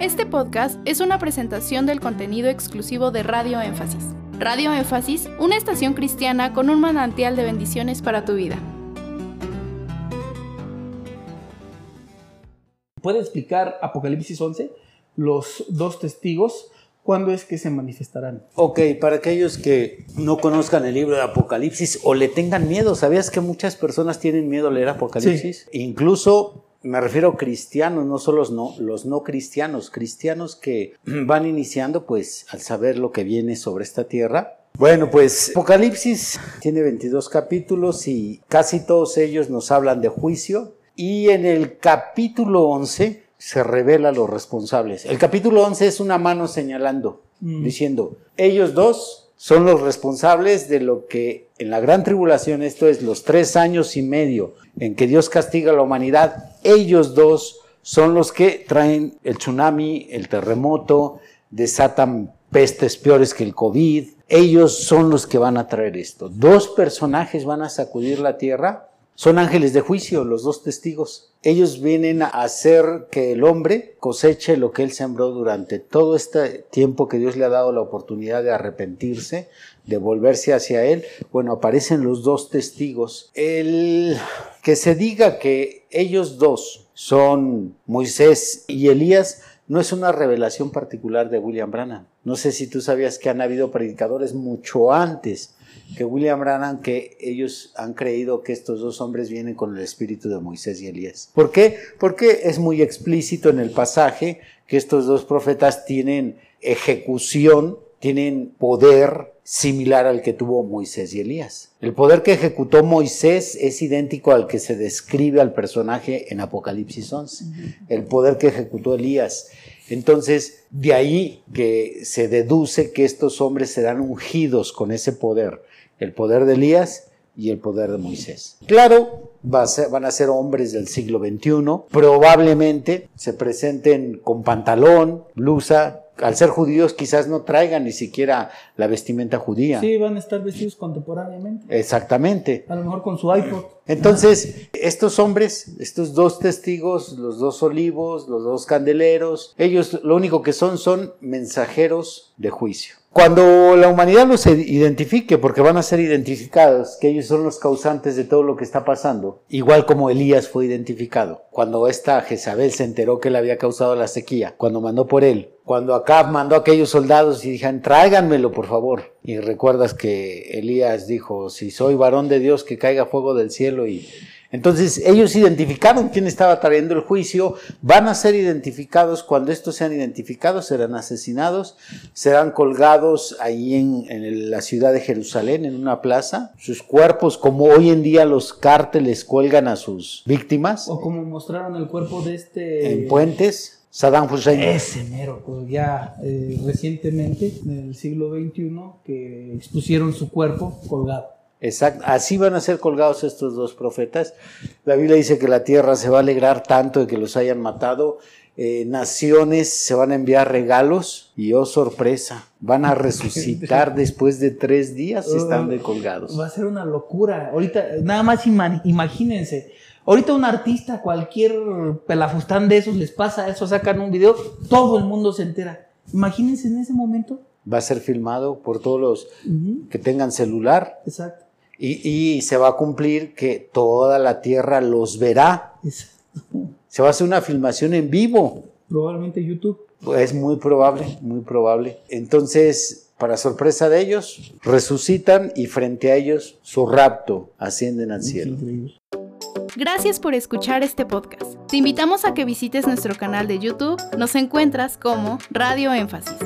Este podcast es una presentación del contenido exclusivo de Radio Énfasis. Radio Énfasis, una estación cristiana con un manantial de bendiciones para tu vida. ¿Puede explicar Apocalipsis 11? Los dos testigos, ¿cuándo es que se manifestarán? Ok, para aquellos que no conozcan el libro de Apocalipsis o le tengan miedo, ¿sabías que muchas personas tienen miedo a leer Apocalipsis? Incluso me refiero a cristianos, no solo los no, los no cristianos, cristianos que van iniciando pues al saber lo que viene sobre esta tierra. Bueno, pues Apocalipsis tiene 22 capítulos y casi todos ellos nos hablan de juicio y en el capítulo 11 se revela los responsables. El capítulo 11 es una mano señalando, diciendo, ellos dos son los responsables de lo que en la gran tribulación, esto es los tres años y medio en que Dios castiga a la humanidad, ellos dos son los que traen el tsunami, el terremoto, desatan pestes peores que el COVID. Ellos son los que van a traer esto. Dos personajes van a sacudir la tierra son ángeles de juicio, los dos testigos. Ellos vienen a hacer que el hombre coseche lo que él sembró durante todo este tiempo que Dios le ha dado la oportunidad de arrepentirse, de volverse hacia él. Bueno, aparecen los dos testigos. El que se diga que ellos dos son Moisés y Elías no es una revelación particular de William Branham. No sé si tú sabías que han habido predicadores mucho antes que William Branham, que ellos han creído que estos dos hombres vienen con el espíritu de Moisés y Elías. ¿Por qué? Porque es muy explícito en el pasaje que estos dos profetas tienen ejecución, tienen poder similar al que tuvo Moisés y Elías. El poder que ejecutó Moisés es idéntico al que se describe al personaje en Apocalipsis 11. El poder que ejecutó Elías. Entonces, de ahí que se deduce que estos hombres serán ungidos con ese poder el poder de Elías y el poder de Moisés. Claro, van a ser hombres del siglo XXI, probablemente se presenten con pantalón, blusa, al ser judíos quizás no traigan ni siquiera la vestimenta judía. Sí, van a estar vestidos contemporáneamente. Exactamente. A lo mejor con su iPod. Entonces, estos hombres, estos dos testigos, los dos olivos, los dos candeleros, ellos lo único que son son mensajeros de juicio. Cuando la humanidad los identifique, porque van a ser identificados, que ellos son los causantes de todo lo que está pasando, igual como Elías fue identificado, cuando esta Jezabel se enteró que le había causado la sequía, cuando mandó por él, cuando Acab mandó a aquellos soldados y dijeron, tráiganmelo por favor. Y recuerdas que Elías dijo, si soy varón de Dios, que caiga fuego del cielo y entonces ellos identificaron quién estaba trayendo el juicio, van a ser identificados, cuando estos sean identificados serán asesinados, serán colgados ahí en, la ciudad de Jerusalén, en una plaza, sus cuerpos como hoy en día los cárteles cuelgan a sus víctimas. O como mostraron el cuerpo de este... En puentes. Saddam Hussein. Ese mero, pues ya eh, recientemente, en el siglo XXI, que expusieron su cuerpo colgado. Exacto, así van a ser colgados estos dos profetas. La Biblia dice que la tierra se va a alegrar tanto de que los hayan matado. Eh, naciones se van a enviar regalos y oh sorpresa, van a resucitar después de tres días estando colgados. Va a ser una locura. Ahorita, nada más imagínense. Ahorita un artista, cualquier pelafustán de esos les pasa eso, sacan un video, todo el mundo se entera. Imagínense en ese momento. Va a ser filmado por todos los que tengan celular. Exacto. Y, se va a cumplir que toda la tierra los verá. Se va a hacer una filmación en vivo. Probablemente YouTube. Es muy probable, muy probable. Entonces, para sorpresa de ellos, resucitan y frente a ellos su rapto ascienden al cielo. Gracias por escuchar este podcast. Te invitamos a que visites nuestro canal de YouTube. Nos encuentras como Radio Énfasis.